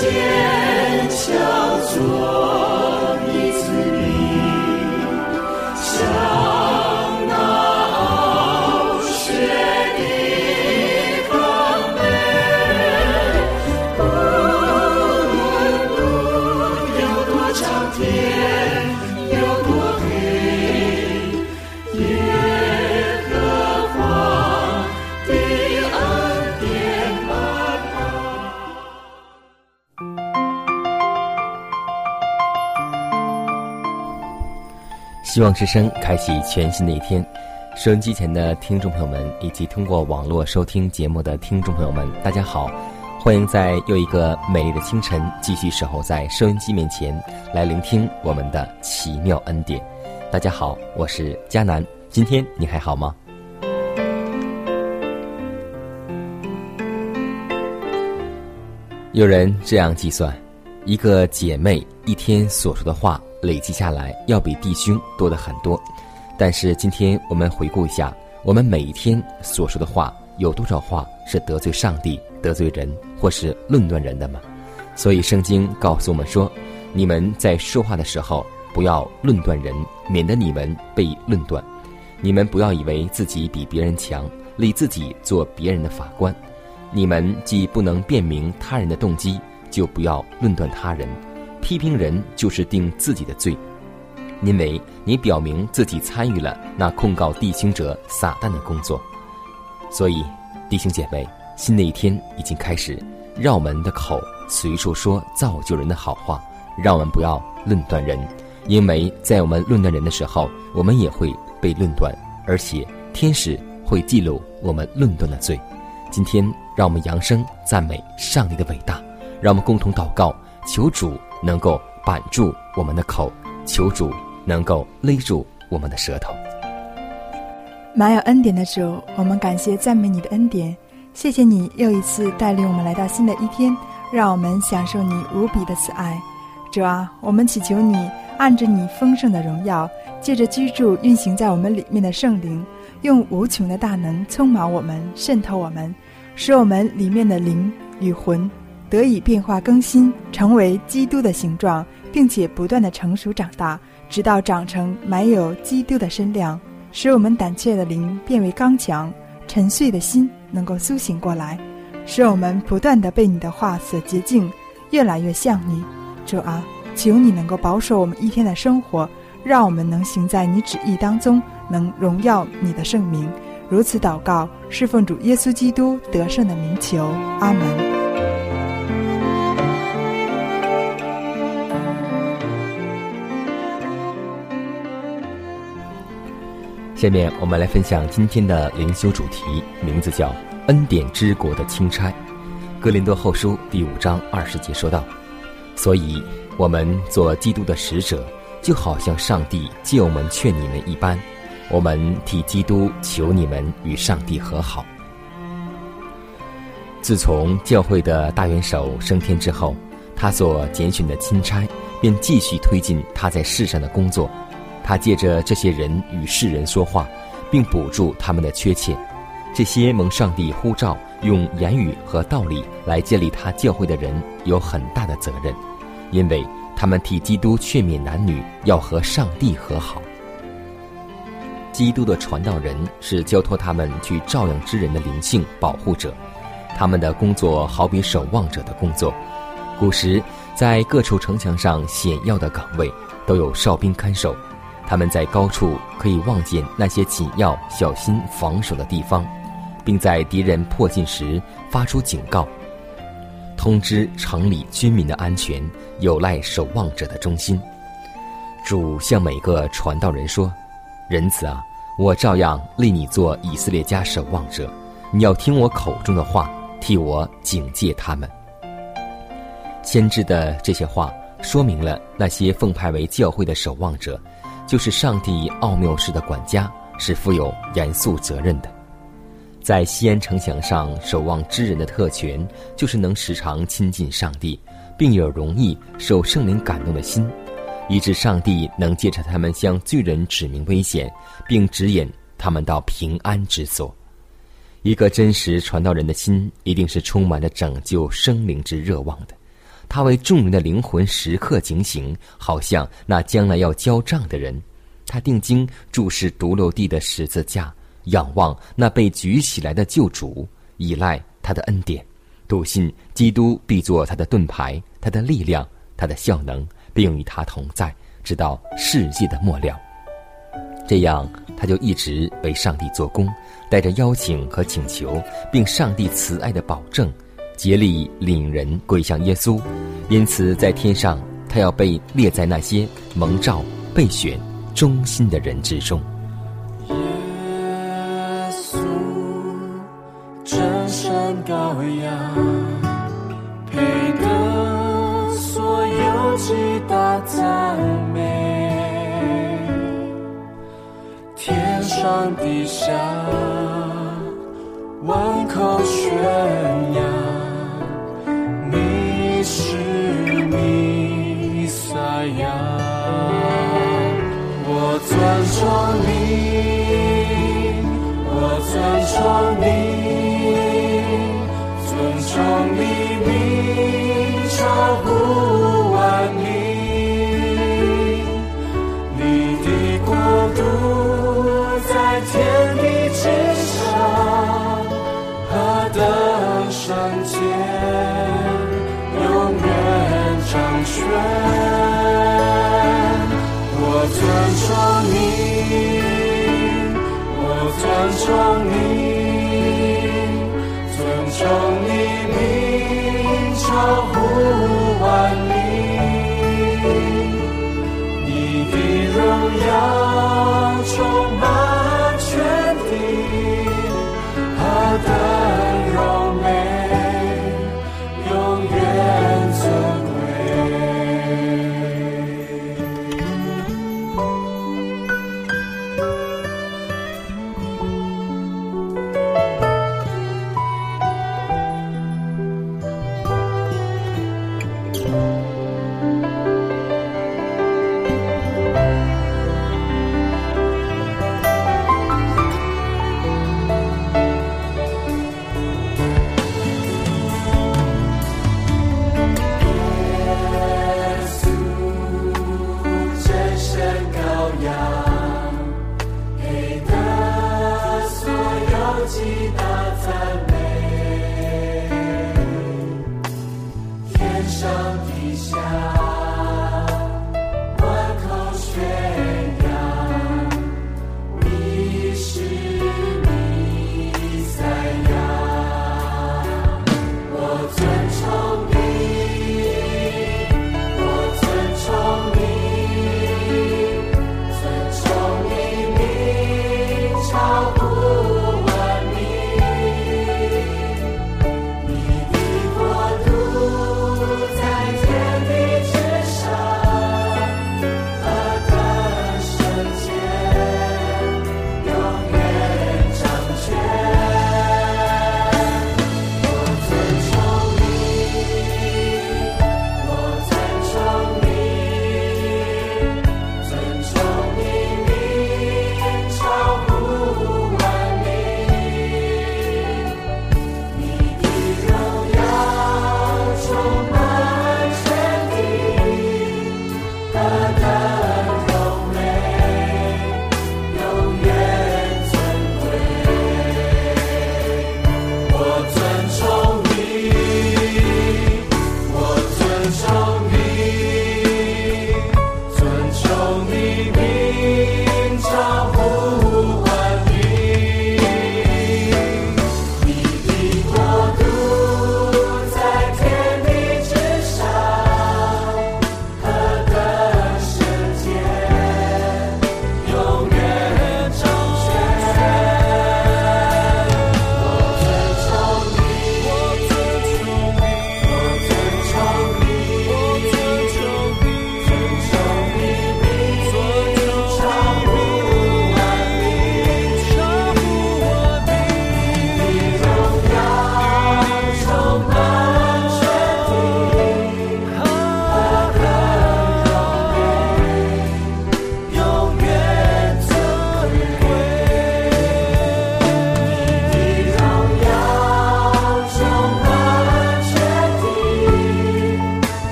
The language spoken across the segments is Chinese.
谢。希望之声开启全新的一天，收音机前的听众朋友们，以及通过网络收听节目的听众朋友们，大家好！欢迎在又一个美丽的清晨，继续守候在收音机面前，来聆听我们的奇妙恩典。大家好，我是佳南，今天你还好吗？有人这样计算，一个姐妹一天所说的话。累积下来要比弟兄多的很多，但是今天我们回顾一下，我们每一天所说的话有多少话是得罪上帝、得罪人或是论断人的吗？所以圣经告诉我们说，你们在说话的时候不要论断人，免得你们被论断。你们不要以为自己比别人强，立自己做别人的法官。你们既不能辨明他人的动机，就不要论断他人。批评人就是定自己的罪，因为你表明自己参与了那控告弟兄者撒旦的工作。所以，弟兄姐妹，新的一天已经开始，让我们的口随处说造就人的好话，让我们不要论断人，因为在我们论断人的时候，我们也会被论断，而且天使会记录我们论断的罪。今天，让我们扬声赞美上帝的伟大，让我们共同祷告，求主。能够板住我们的口，求主能够勒住我们的舌头。满有恩典的主，我们感谢赞美你的恩典，谢谢你又一次带领我们来到新的一天，让我们享受你无比的慈爱。主啊，我们祈求你按着你丰盛的荣耀，借着居住运行在我们里面的圣灵，用无穷的大能充满我们，渗透我们，使我们里面的灵与魂。得以变化更新，成为基督的形状，并且不断的成熟长大，直到长成满有基督的身量，使我们胆怯的灵变为刚强，沉睡的心能够苏醒过来，使我们不断的被你的话所洁净，越来越像你。主啊，求你能够保守我们一天的生活，让我们能行在你旨意当中，能荣耀你的圣名。如此祷告，侍奉主耶稣基督得胜的名求，阿门。下面我们来分享今天的灵修主题，名字叫“恩典之国的钦差”。哥林多后书第五章二十节说道：“所以，我们做基督的使者，就好像上帝借我们劝你们一般，我们替基督求你们与上帝和好。”自从教会的大元首升天之后，他所拣选的钦差便继续推进他在世上的工作。他借着这些人与世人说话，并补助他们的缺欠。这些蒙上帝呼召用言语和道理来建立他教会的人有很大的责任，因为他们替基督劝勉男女要和上帝和好。基督的传道人是交托他们去照养之人的灵性保护者，他们的工作好比守望者的工作。古时在各处城墙上险要的岗位都有哨兵看守。他们在高处可以望见那些紧要小心防守的地方，并在敌人迫近时发出警告，通知城里居民的安全有赖守望者的忠心。主向每个传道人说：“仁慈啊，我照样立你做以色列家守望者，你要听我口中的话，替我警戒他们。”先知的这些话说明了那些奉派为教会的守望者，就是上帝奥妙事的管家，是负有严肃责任的。在西安城墙上守望之人的特权，就是能时常亲近上帝，并有容易受圣灵感动的心，以致上帝能借着他们向罪人指明危险，并指引他们到平安之所。一个真实传道人的心，一定是充满着拯救生灵之热望的。他为众人的灵魂时刻警醒，好像那将来要交账的人。他定睛注视独楼地的十字架。仰望那被举起来的救主，依赖他的恩典，笃信基督必做他的盾牌、他的力量、他的效能，并与他同在，直到世界的末了。这样，他就一直为上帝做工，带着邀请和请求，并上帝慈爱的保证，竭力领人归向耶稣。因此，在天上，他要被列在那些蒙召、备选、忠心的人之中。耶稣，真善羔羊配得所有极大赞美，天上地下万口宣扬，你，我尊崇你。你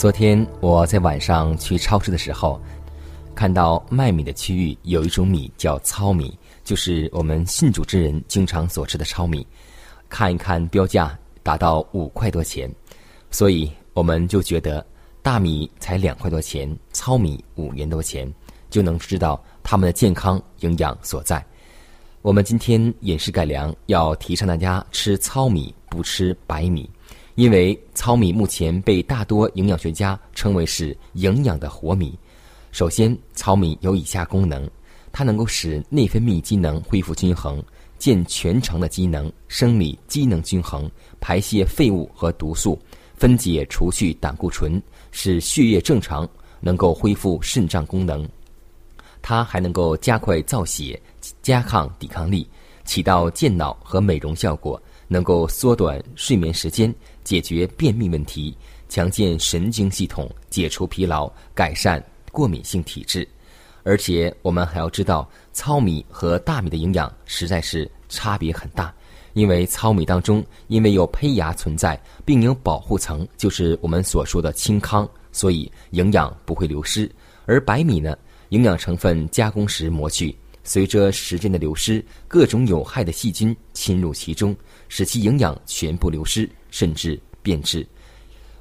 昨天我在晚上去超市的时候，看到卖米的区域有一种米叫糙米，就是我们信主之人经常所吃的糙米。看一看标价达到五块多钱，所以我们就觉得大米才两块多钱，糙米五元多钱，就能知道它们的健康营养所在。我们今天饮食改良要提倡大家吃糙米，不吃白米。因为糙米目前被大多营养学家称为是营养的活米。首先，糙米有以下功能：它能够使内分泌机能恢复均衡，健全肠的机能，生理机能均衡，排泄废物和毒素，分解除去胆固醇，使血液正常，能够恢复肾脏功能。它还能够加快造血，加抗抵抗力，起到健脑和美容效果，能够缩短睡眠时间。解决便秘问题，强健神经系统，解除疲劳，改善过敏性体质。而且我们还要知道，糙米和大米的营养实在是差别很大。因为糙米当中因为有胚芽存在，并有保护层，就是我们所说的青糠，所以营养不会流失。而白米呢，营养成分加工时磨去，随着时间的流失，各种有害的细菌侵入其中，使其营养全部流失。甚至变质。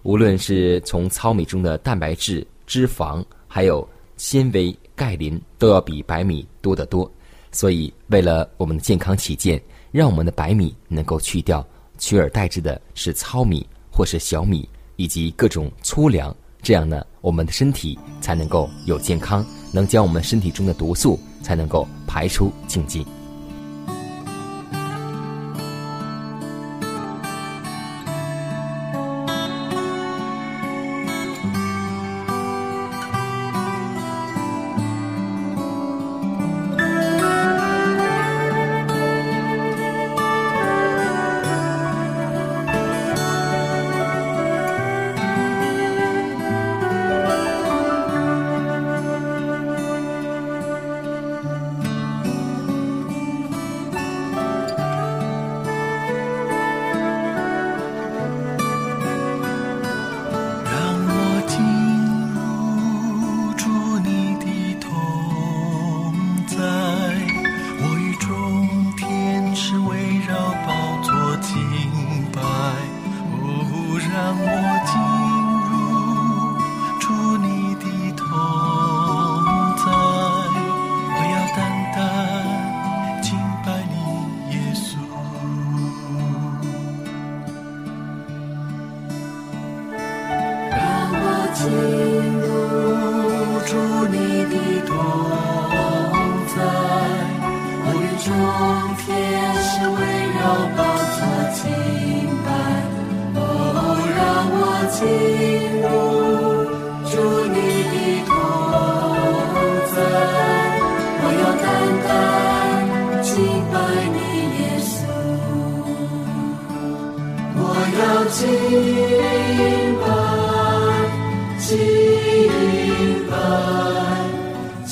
无论是从糙米中的蛋白质、脂肪，还有纤维、钙磷，都要比白米多得多。所以，为了我们的健康起见，让我们的白米能够去掉，取而代之的是糙米或是小米以及各种粗粮。这样呢，我们的身体才能够有健康，能将我们身体中的毒素才能够排出净尽。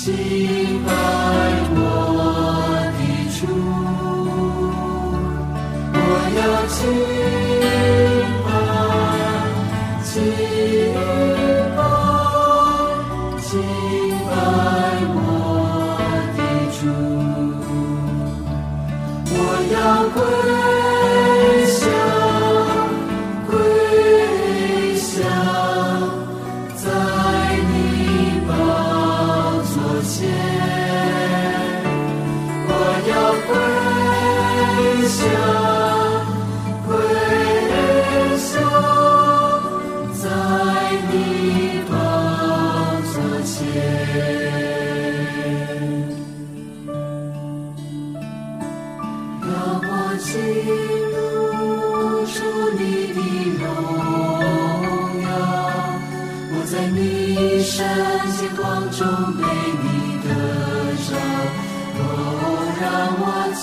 see.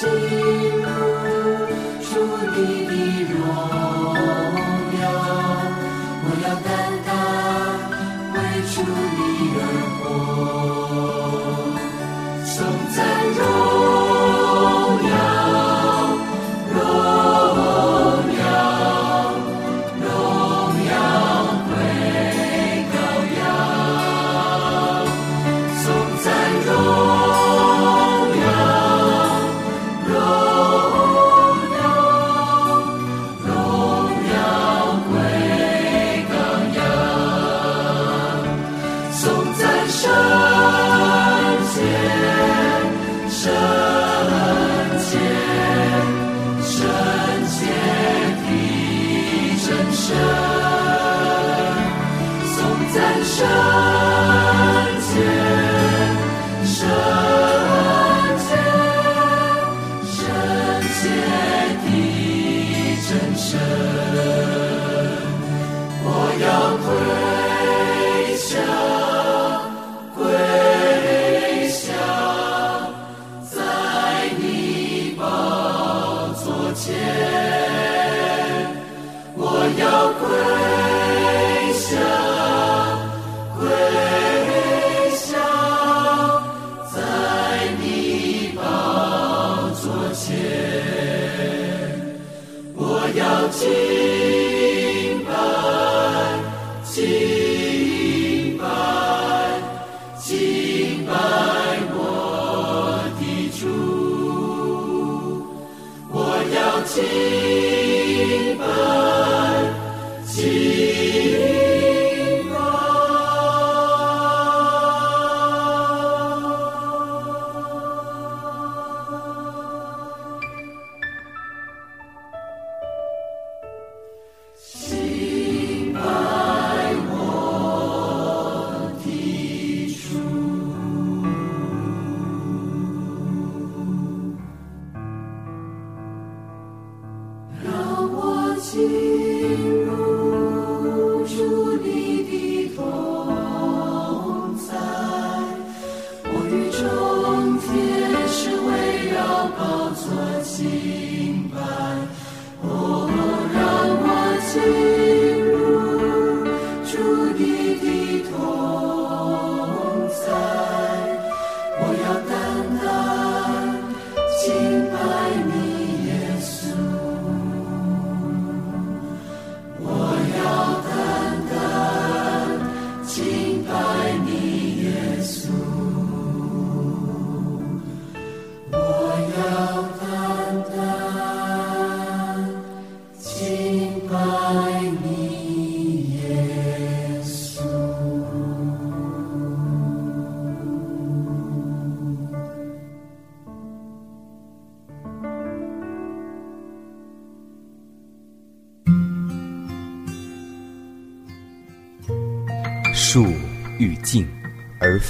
我洁，圣洁的真身。颂赞声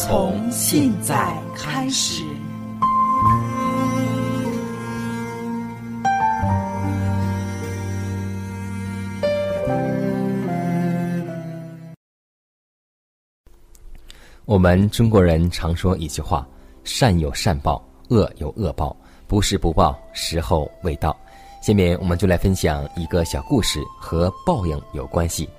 从现在开始。我们中国人常说一句话：“善有善报，恶有恶报，不是不报，时候未到。”下面我们就来分享一个小故事，和报应有关系。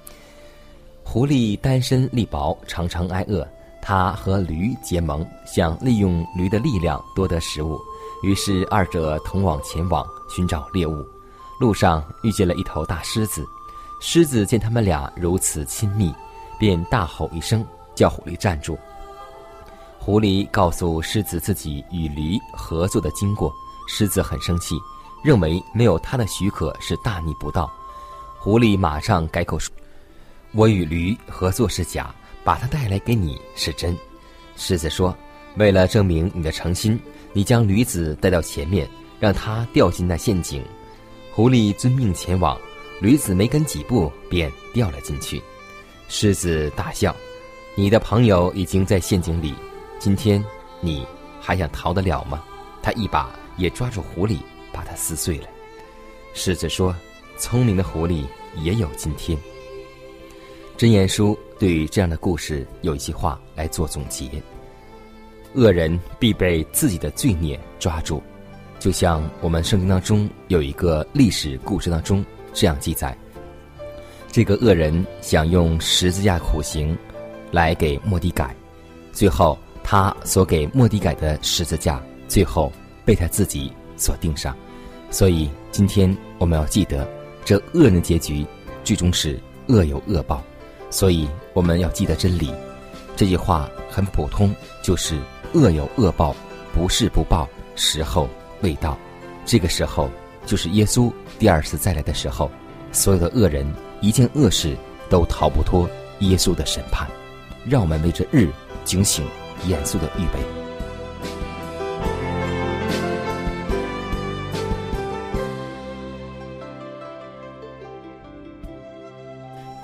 狐狸单身力薄，常常挨饿。他和驴结盟，想利用驴的力量夺得食物。于是二者同往前往寻找猎物。路上遇见了一头大狮子，狮子见他们俩如此亲密，便大吼一声，叫狐狸站住。狐狸告诉狮子自己与驴合作的经过，狮子很生气，认为没有他的许可是大逆不道。狐狸马上改口说：“我与驴合作是假，把它带来给你是真。”狮子说：“为了证明你的诚心，你将驴子带到前面，让它掉进那陷阱。”狐狸遵命前往，驴子没跟几步便掉了进去。狮子大笑：“你的朋友已经在陷阱里，今天你还想逃得了吗？”他一把也抓住狐狸，把它撕碎了。狮子说：“聪明的狐狸也有今天。”箴言书对于这样的故事有一句话来做总结：恶人必被自己的罪孽抓住。就像我们圣经当中有一个历史故事当中这样记载：这个恶人想用十字架苦刑来给莫迪改，最后他所给莫迪改的十字架，最后被他自己所钉上。所以今天我们要记得，这恶人的结局最终是恶有恶报。所以我们要记得真理。这句话很普通，就是恶有恶报，不是不报，时候。未到，这个时候就是耶稣第二次再来的时候。所有的恶人一件恶事都逃不脱耶稣的审判。让我们为这日警醒，严肃的预备。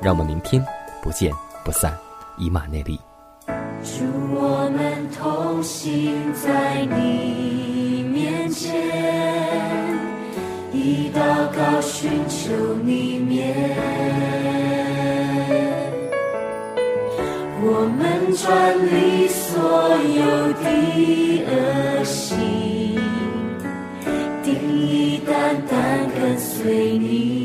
让我们明天不见不散，以马内利。祝我们同行在你面前。以祷告寻求你面，我们转离所有的恶行，定义单单跟随你。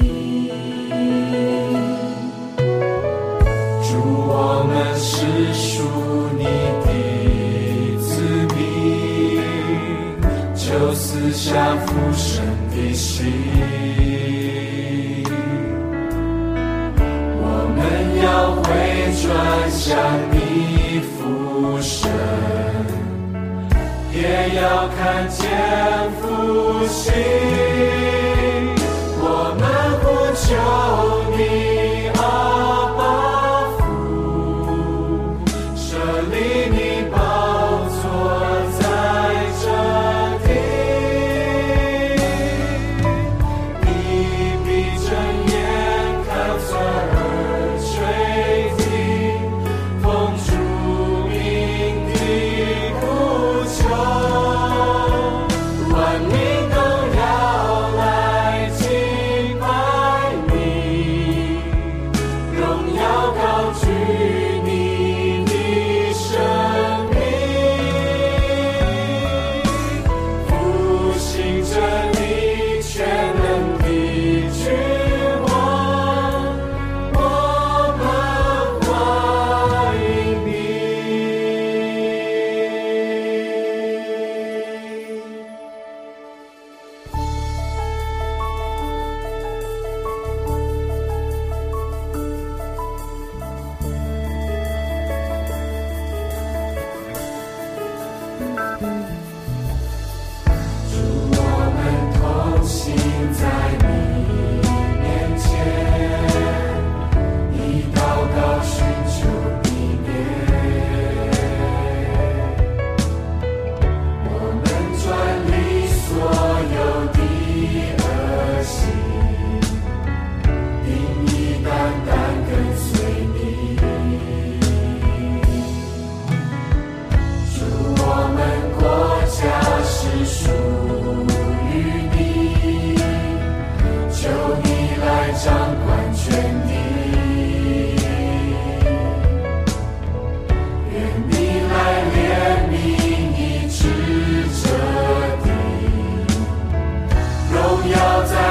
下浮生的。心，我们要回转向你浮生，也要看见复兴。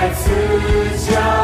在自家。